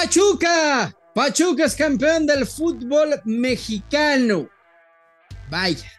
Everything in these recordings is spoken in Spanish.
Pachuca. Pachuca es campeón del fútbol mexicano. Vaya,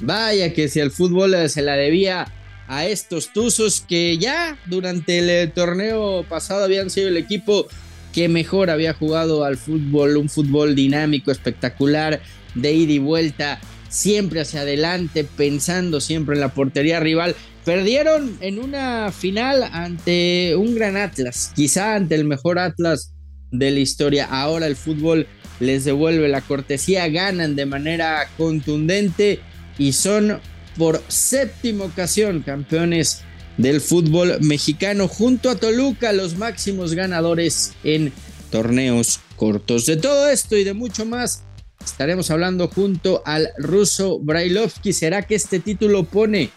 vaya que si el fútbol se la debía a estos Tuzos que ya durante el torneo pasado habían sido el equipo que mejor había jugado al fútbol, un fútbol dinámico, espectacular, de ida y vuelta, siempre hacia adelante, pensando siempre en la portería rival. Perdieron en una final ante un gran Atlas, quizá ante el mejor Atlas de la historia. Ahora el fútbol les devuelve la cortesía, ganan de manera contundente y son por séptima ocasión campeones del fútbol mexicano junto a Toluca, los máximos ganadores en torneos cortos. De todo esto y de mucho más estaremos hablando junto al ruso Brailovsky. ¿Será que este título pone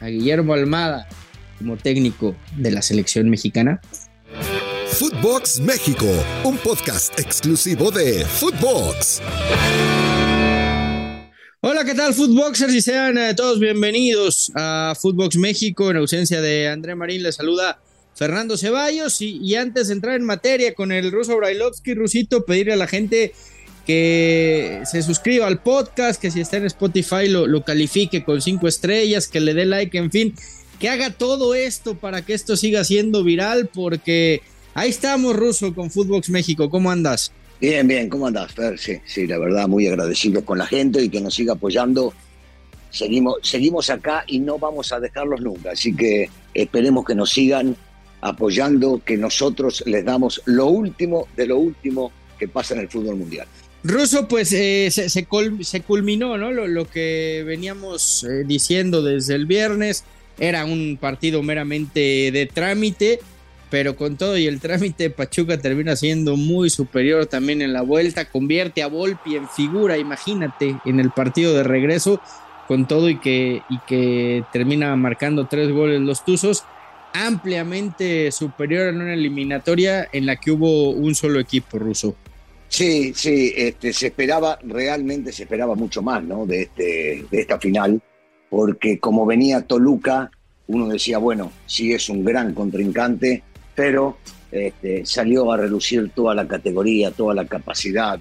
a Guillermo Almada como técnico de la selección mexicana? Footbox México, un podcast exclusivo de Footbox. Hola, ¿qué tal, Footboxers? Y sean eh, todos bienvenidos a Footbox México. En ausencia de André Marín, les saluda Fernando Ceballos. Y, antes de entrar en materia con el ruso Brailovsky, Rusito, pedirle a la gente que se suscriba al podcast, que si está en Spotify lo, lo califique con cinco estrellas, que le dé like, en fin, que haga todo esto para que esto siga siendo viral, porque ahí estamos, Ruso, con Footbox México. ¿Cómo andas? Bien, bien, ¿cómo andás, Fer? Sí, sí, la verdad, muy agradecidos con la gente y que nos siga apoyando. Seguimos, seguimos acá y no vamos a dejarlos nunca, así que esperemos que nos sigan apoyando, que nosotros les damos lo último de lo último que pasa en el fútbol mundial. Ruso, pues eh, se, se, culminó, ¿no? Lo, que veníamos eh, diciendo desde el viernes. Era un partido meramente de trámite pero con todo y el trámite Pachuca termina siendo muy superior también en la vuelta, convierte a Volpi en figura, imagínate, en el partido de regreso, con todo y que, y que termina marcando tres goles los Tuzos, ampliamente superior en una eliminatoria en la que hubo un solo equipo ruso. Sí, sí, este, se esperaba, realmente se esperaba mucho más ¿no? de, este, de esta final, porque como venía Toluca, uno decía, bueno, sí es un gran contrincante, pero este, salió a relucir toda la categoría, toda la capacidad,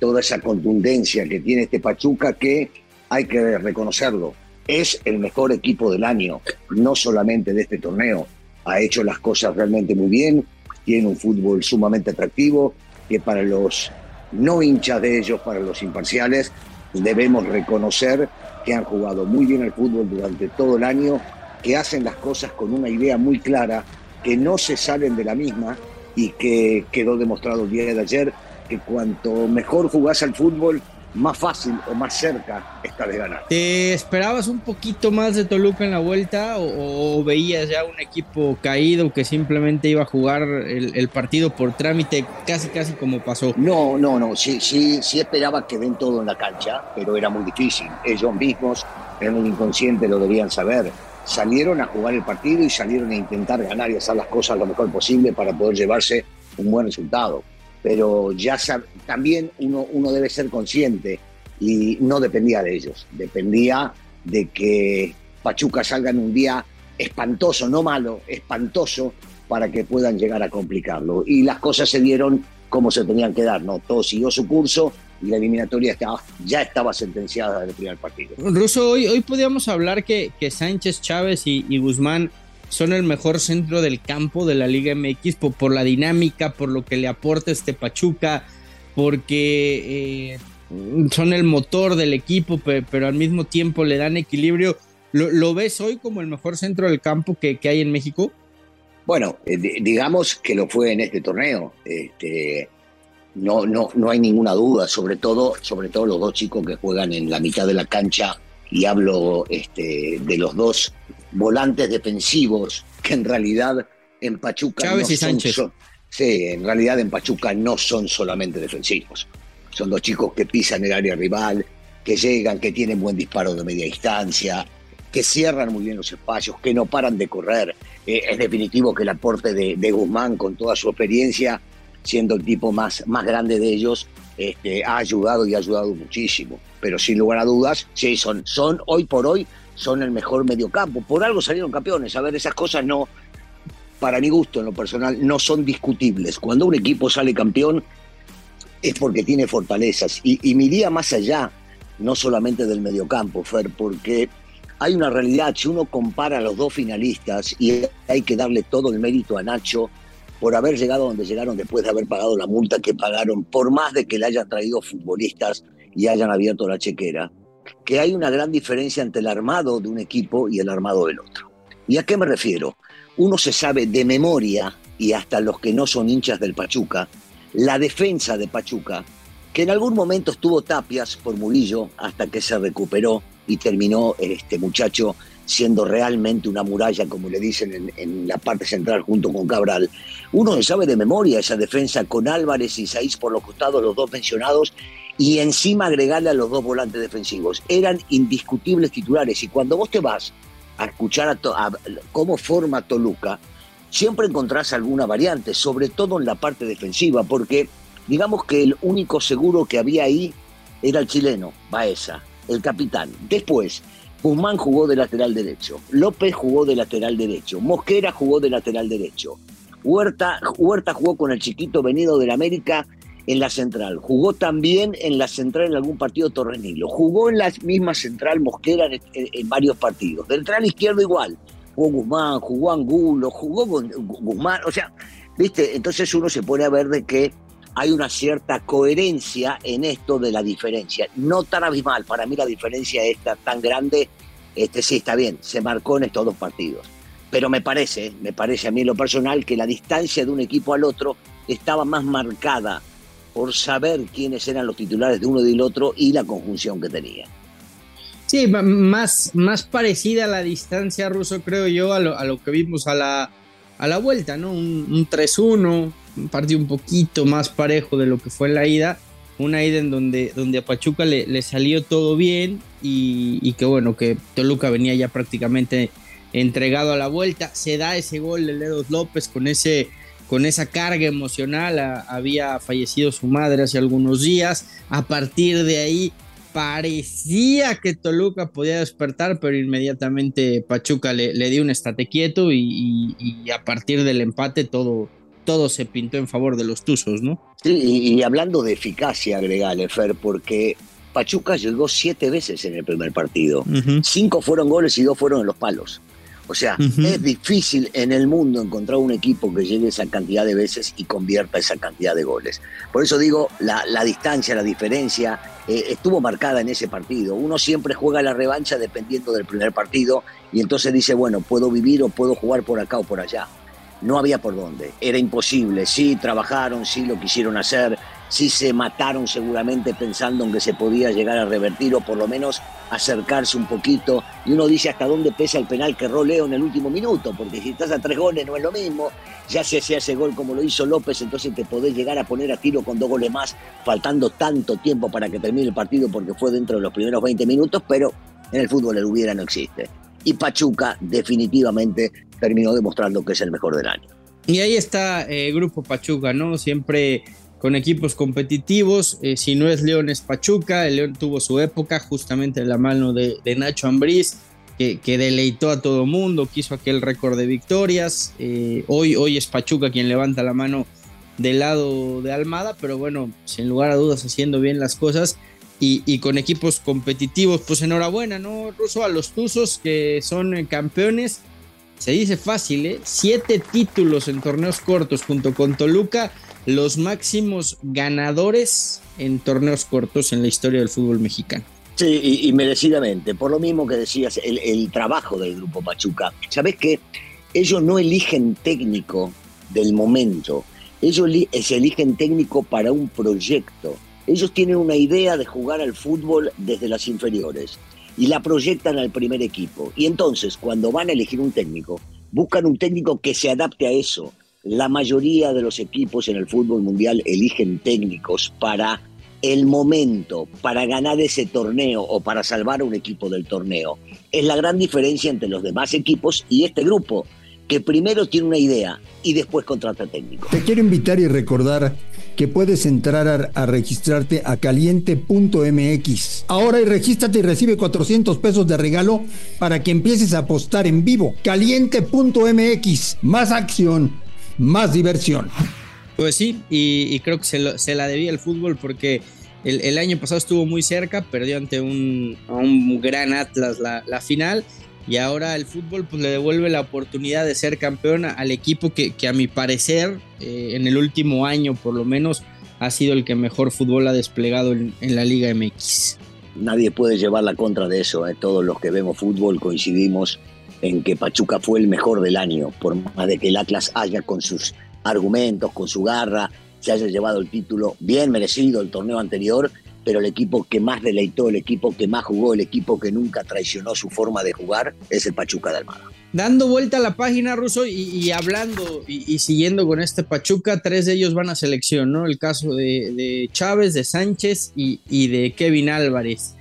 toda esa contundencia que tiene este Pachuca que hay que reconocerlo. Es el mejor equipo del año, no solamente de este torneo. Ha hecho las cosas realmente muy bien, tiene un fútbol sumamente atractivo que para los no hinchas de ellos, para los imparciales, debemos reconocer que han jugado muy bien el fútbol durante todo el año, que hacen las cosas con una idea muy clara que no se salen de la misma y que quedó demostrado el día de ayer que cuanto mejor jugás al fútbol, más fácil o más cerca está de ganar. ¿Te esperabas un poquito más de Toluca en la vuelta o, veías ya un equipo caído que simplemente iba a jugar el, partido por trámite casi casi como pasó? No, no, no, sí, sí, sí esperaba que den todo en la cancha, pero era muy difícil. Ellos mismos en el inconsciente lo debían saber salieron a jugar el partido y salieron a intentar ganar y hacer las cosas lo mejor posible para poder llevarse un buen resultado. Pero ya también uno, uno debe ser consciente y no dependía de ellos, dependía de que Pachuca salga en un día espantoso, no malo, espantoso, para que puedan llegar a complicarlo. Y las cosas se dieron como se tenían que dar, ¿no? Todo siguió su curso y la eliminatoria estaba, ya estaba sentenciada el primer partido. Ruso, hoy, hoy podíamos hablar que, que Sánchez, Chávez y, Guzmán son el mejor centro del campo de la Liga MX por, por la dinámica, por lo que le aporta este Pachuca, porque eh, son el motor del equipo, pero, al mismo tiempo le dan equilibrio. ¿Lo, ves hoy como el mejor centro del campo que, que hay en México? Bueno, eh, digamos que lo fue en este torneo. Este, no, no, no hay ninguna duda, sobre todo, sobre todo los dos chicos que juegan en la mitad de la cancha, y hablo este, de los dos volantes defensivos, que en realidad en Pachuca no y Sánchez. Son, sí, en realidad en Pachuca no son solamente defensivos. Son dos chicos que pisan el área rival, que llegan, que tienen buen disparo de media distancia, que cierran muy bien los espacios, que no paran de correr. Eh, es definitivo que el aporte de, de Guzmán, con toda su experiencia, siendo el tipo más, más grande de ellos, este, ha ayudado y ha ayudado muchísimo. Pero sin lugar a dudas, sí, son, hoy por hoy, son el mejor mediocampo. Por algo salieron campeones. A ver, esas cosas no, para mi gusto en lo personal, no son discutibles. Cuando un equipo sale campeón es porque tiene fortalezas. Y, y me más allá, no solamente del mediocampo, Fer, porque hay una realidad. Si uno compara a los dos finalistas, y hay que darle todo el mérito a Nacho por haber llegado donde llegaron después de haber pagado la multa que pagaron, por más de que le hayan traído futbolistas y hayan abierto la chequera, que hay una gran diferencia entre el armado de un equipo y el armado del otro. ¿Y a qué me refiero? Uno se sabe de memoria, y hasta los que no son hinchas del Pachuca, la defensa de Pachuca, que en algún momento estuvo tapias por Murillo hasta que se recuperó y terminó este muchacho siendo realmente una muralla, como le dicen en, la parte central junto con Cabral. Uno se sabe de memoria esa defensa con Álvarez y Saiz por los costados, los dos mencionados, y encima agregarle a los dos volantes defensivos. Eran indiscutibles titulares y cuando vos te vas a escuchar a, cómo forma Toluca, siempre encontrás alguna variante, sobre todo en la parte defensiva, porque digamos que el único seguro que había ahí era el chileno, Baeza, el capitán. Después, Guzmán jugó de lateral derecho, López jugó de lateral derecho, Mosquera jugó de lateral derecho, Huerta, Huerta jugó con el chiquito venido del América en la central, jugó también en la central en algún partido Torrenilo, jugó en la misma central Mosquera en, varios partidos, central izquierdo igual, jugó Guzmán, jugó Angulo, jugó Guzmán, o sea, viste, entonces uno se pone a ver de que hay una cierta coherencia en esto de la diferencia. No tan abismal, para mí la diferencia está tan grande, este sí está bien, se marcó en estos dos partidos. Pero me parece, me parece a mí en lo personal que la distancia de un equipo al otro estaba más marcada por saber quiénes eran los titulares de uno y del otro y la conjunción que tenía. Sí, más, más parecida a la distancia ruso, creo yo, a lo, que vimos a la, a la vuelta, ¿no? Un, un 3-1, un partido un poquito más parejo de lo que fue la ida. Una ida en donde, donde a Pachuca le, salió todo bien y, que bueno, que Toluca venía ya prácticamente entregado a la vuelta. Se da ese gol de Ledos López con, ese, con esa carga emocional. había fallecido su madre hace algunos días. A partir de ahí parecía que Toluca podía despertar, pero inmediatamente Pachuca le, dio un estate quieto y, a partir del empate todo, todo se pintó en favor de los Tuzos, ¿no? Sí, y, hablando de eficacia, agregale, Fer, porque Pachuca llegó siete veces en el primer partido. Cinco fueron goles y dos fueron en los palos. O sea, es difícil en el mundo encontrar un equipo que llegue esa cantidad de veces y convierta esa cantidad de goles. Por eso digo, la, distancia, la diferencia eh, estuvo marcada en ese partido. Uno siempre juega la revancha dependiendo del primer partido y entonces dice, bueno, puedo vivir o puedo jugar por acá o por allá no había por dónde, era imposible. Sí trabajaron, sí lo quisieron hacer, sí se mataron seguramente pensando en que se podía llegar a revertir o por lo menos acercarse un poquito. Y uno dice hasta dónde pesa el penal que roleo en el último minuto, porque si estás a tres goles no es lo mismo. Ya se hacía ese gol como lo hizo López, entonces te podés llegar a poner a tiro con dos goles más, faltando tanto tiempo para que termine el partido porque fue dentro de los primeros 20 minutos, pero en el fútbol el hubiera no existe. Y Pachuca definitivamente terminó demostrando que es el mejor del año. Y ahí está el eh, Grupo Pachuca, ¿no? Siempre con equipos competitivos. Eh, si no es León, es Pachuca. El León tuvo su época justamente en la mano de, Nacho Ambriz, que, deleitó a todo mundo, quiso aquel récord de victorias. Eh, hoy, hoy es Pachuca quien levanta la mano del lado de Almada, pero bueno, sin lugar a dudas haciendo bien las cosas. Y, y, con equipos competitivos, pues enhorabuena, ¿no, Ruso? A los Tuzos que son campeones se dice fácil, ¿eh? Siete títulos en torneos cortos junto con Toluca, los máximos ganadores en torneos cortos en la historia del fútbol mexicano. Sí, y, merecidamente. Por lo mismo que decías, el, trabajo del Grupo Pachuca. ¿Sabes qué? Ellos no eligen técnico del momento. Ellos eligen técnico para un proyecto. Ellos tienen una idea de jugar al fútbol desde las inferiores y la proyectan al primer equipo. Y entonces, cuando van a elegir un técnico, buscan un técnico que se adapte a eso. La mayoría de los equipos en el fútbol mundial eligen técnicos para el momento, para ganar ese torneo o para salvar a un equipo del torneo. Es la gran diferencia entre los demás equipos y este grupo, que primero tiene una idea y después contrata técnico. Te quiero invitar y recordar que puedes entrar a, registrarte a caliente.mx. Ahora y regístrate y recibe 400 pesos de regalo para que empieces a apostar en vivo. Caliente.mx. Más acción, más diversión. Pues sí, y, creo que se, la debía el fútbol porque el, año pasado estuvo muy cerca, perdió ante un, gran Atlas la, la final y ahora el fútbol pues le devuelve la oportunidad de ser campeón al equipo que, a mi parecer eh, en el último año por lo menos ha sido el que mejor fútbol ha desplegado en, la Liga MX. Nadie puede llevar la contra de eso, ¿eh? todos los que vemos fútbol coincidimos en que Pachuca fue el mejor del año, por más de que el Atlas haya con sus argumentos, con su garra, se haya llevado el título bien merecido el torneo anterior, pero el equipo que más deleitó, el equipo que más jugó, el equipo que nunca traicionó su forma de jugar es el Pachuca de Almada. Dando vuelta a la página, Ruso, y, hablando y, siguiendo con este Pachuca, tres de ellos van a selección, ¿no? El caso de, Chávez, de Sánchez y, de Kevin Álvarez.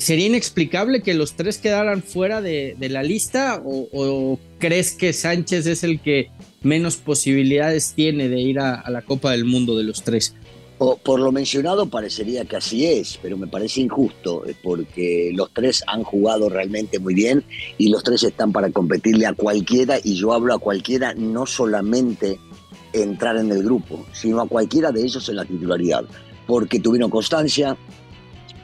¿Sería inexplicable que los tres quedaran fuera de, la lista o, crees que Sánchez es el que menos posibilidades tiene de ir a la Copa del Mundo de los tres? Por lo mencionado parecería que así es, pero me parece injusto eh, porque los tres han jugado realmente muy bien y los tres están para competirle a cualquiera y yo hablo a cualquiera no solamente entrar en el grupo, sino a cualquiera de ellos en la titularidad, porque tuvieron constancia,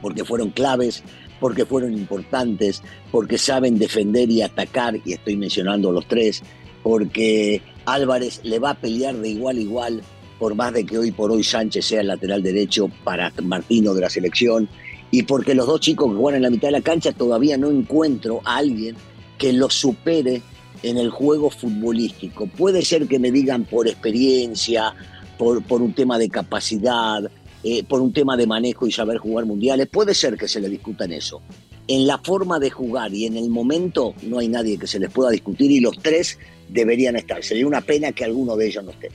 porque fueron claves, porque fueron importantes, porque saben defender y atacar, y estoy mencionando los tres, porque Álvarez le va a pelear de igual a igual por más de que hoy por hoy Sánchez sea el lateral derecho para Martino de la selección, y porque los dos chicos que juegan en la mitad de la cancha todavía no encuentro a alguien que los supere en el juego futbolístico. Puede ser que me digan por experiencia, por, un tema de capacidad, eh, por un tema de manejo y saber jugar mundiales, puede ser que se le discutan eso. En la forma de jugar y en el momento no hay nadie que se les pueda discutir y los tres deberían estar. Sería una pena que alguno de ellos no esté.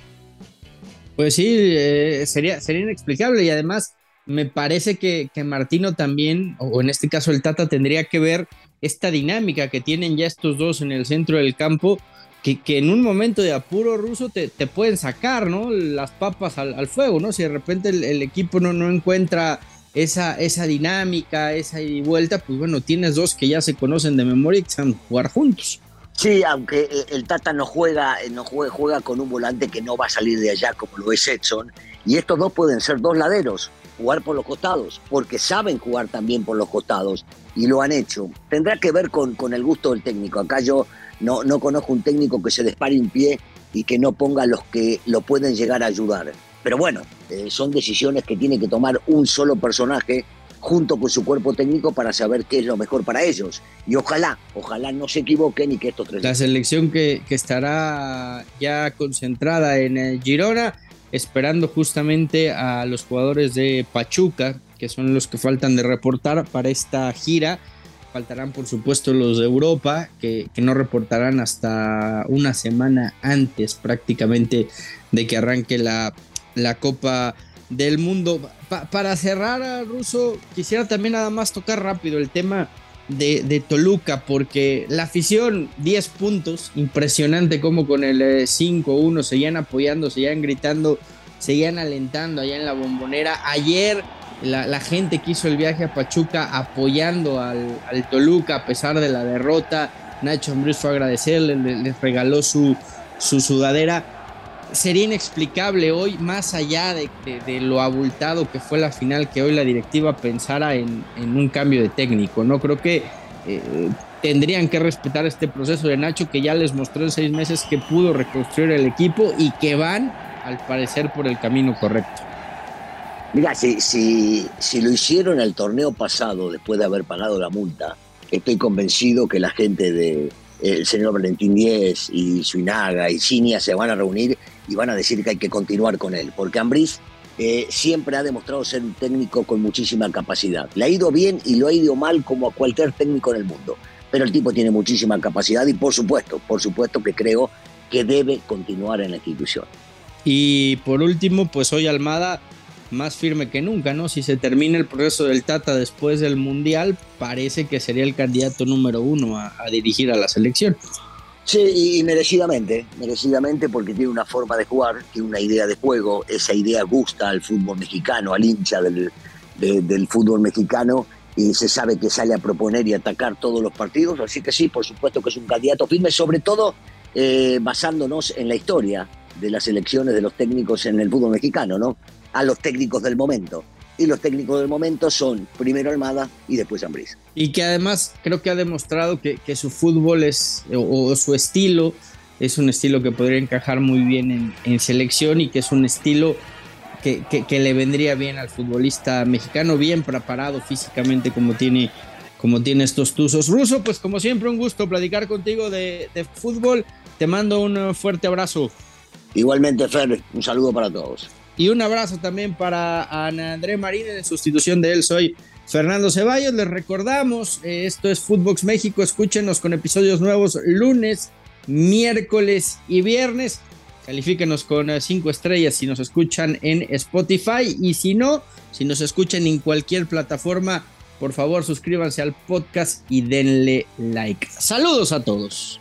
Pues sí, eh, sería, sería inexplicable y además me parece que, que, Martino también, o en este caso el Tata, tendría que ver esta dinámica que tienen ya estos dos en el centro del campo, que, que en un momento de apuro ruso te, te pueden sacar, ¿no? Las papas al, fuego, ¿no? Si de repente el, equipo no, no encuentra esa, esa dinámica, esa vuelta, pues bueno, tienes dos que ya se conocen de memoria y que a jugar juntos. Sí, aunque el Tata no juega, eh, no juega, juega con un volante que no va a salir de allá como lo es Edson. Y estos dos pueden ser dos laderos, jugar por los costados, porque saben jugar también por los costados y lo han hecho. Tendrá que ver con, con el gusto del técnico. Acá yo no, no conozco un técnico que se dispare un pie y que no ponga los que lo pueden llegar a ayudar. Pero bueno, eh, son decisiones que tiene que tomar un solo personaje junto con su cuerpo técnico para saber qué es lo mejor para ellos. Y ojalá, ojalá no se equivoquen y que estos tres... La selección que, estará ya concentrada en Girona, esperando justamente a los jugadores de Pachuca, que son los que faltan de reportar para esta gira. Faltarán, por supuesto, los de Europa, que, que no reportarán hasta una semana antes prácticamente de que arranque la, la Copa del mundo. para cerrar, Ruso, quisiera también nada más tocar rápido el tema de, Toluca, porque la afición, 10 puntos, impresionante como con el 5-1 eh, seguían apoyando, seguían gritando, seguían alentando allá en la bombonera. Ayer la, gente que hizo el viaje a Pachuca apoyando al, Toluca a pesar de la derrota. Nacho Ambruz fue a agradecerle, les regaló su, su sudadera sería inexplicable hoy, más allá de, lo abultado que fue la final, que hoy la directiva pensara en, un cambio de técnico. No creo que eh, tendrían que respetar este proceso de Nacho, que ya les mostró en seis meses que pudo reconstruir el equipo y que van, al parecer, por el camino correcto. Mira, si, si, si lo hicieron el torneo pasado, después de haber pagado la multa, estoy convencido que la gente de, el señor Valentín Díez y Suinaga y Cinia se van a reunir y van a decir que hay que continuar con él, porque Ambriz eh, siempre ha demostrado ser un técnico con muchísima capacidad. Le ha ido bien y lo ha ido mal como a cualquier técnico en el mundo, pero el tipo tiene muchísima capacidad y por supuesto, por supuesto que creo que debe continuar en la institución. Y por último, pues hoy Almada más firme que nunca, ¿no? Si se termina el proceso del Tata después del Mundial, parece que sería el candidato número uno a, dirigir a la selección. Sí, y, merecidamente, merecidamente porque tiene una forma de jugar, tiene una idea de juego, esa idea gusta al fútbol mexicano, al hincha del, del fútbol mexicano y se sabe que sale a proponer y atacar todos los partidos, así que sí, por supuesto que es un candidato firme, sobre todo eh, basándonos en la historia de las elecciones de los técnicos en el fútbol mexicano, ¿no? A los técnicos del momento y los técnicos del momento son primero Almada y después Ambriz. Y que además creo que ha demostrado que, su fútbol es, o, su estilo, es un estilo que podría encajar muy bien en, selección y que es un estilo que, que, le vendría bien al futbolista mexicano, bien preparado físicamente como tiene, como tiene estos tuzos. Ruso, pues como siempre un gusto platicar contigo de, de fútbol. Te mando un fuerte abrazo. Igualmente, Fer, un saludo para todos. Y un abrazo también para Ana André Marín en sustitución de él. Soy Fernando Ceballos. Les recordamos, eh, esto es Footbox México. Escúchenos con episodios nuevos lunes, miércoles y viernes. Califíquenos con eh, cinco estrellas si nos escuchan en Spotify. Y si no, si nos escuchan en cualquier plataforma, por favor suscríbanse al podcast y denle like. Saludos a todos.